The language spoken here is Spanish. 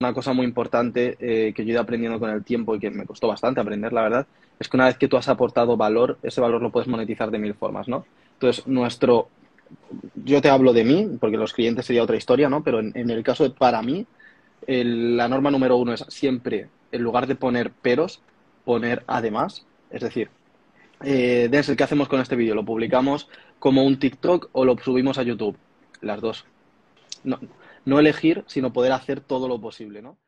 una cosa muy importante eh, que yo he ido aprendiendo con el tiempo y que me costó bastante aprender, la verdad, es que una vez que tú has aportado valor, ese valor lo puedes monetizar de mil formas, ¿no? Entonces, nuestro, yo te hablo de mí, porque los clientes sería otra historia, ¿no? Pero en, el caso de para mí, la norma número uno es siempre, en lugar de poner peros, poner además. Es decir, eh, el ¿qué hacemos con este vídeo? ¿Lo publicamos como un TikTok o lo subimos a YouTube? Las dos. No, no elegir, sino poder hacer todo lo posible, ¿no?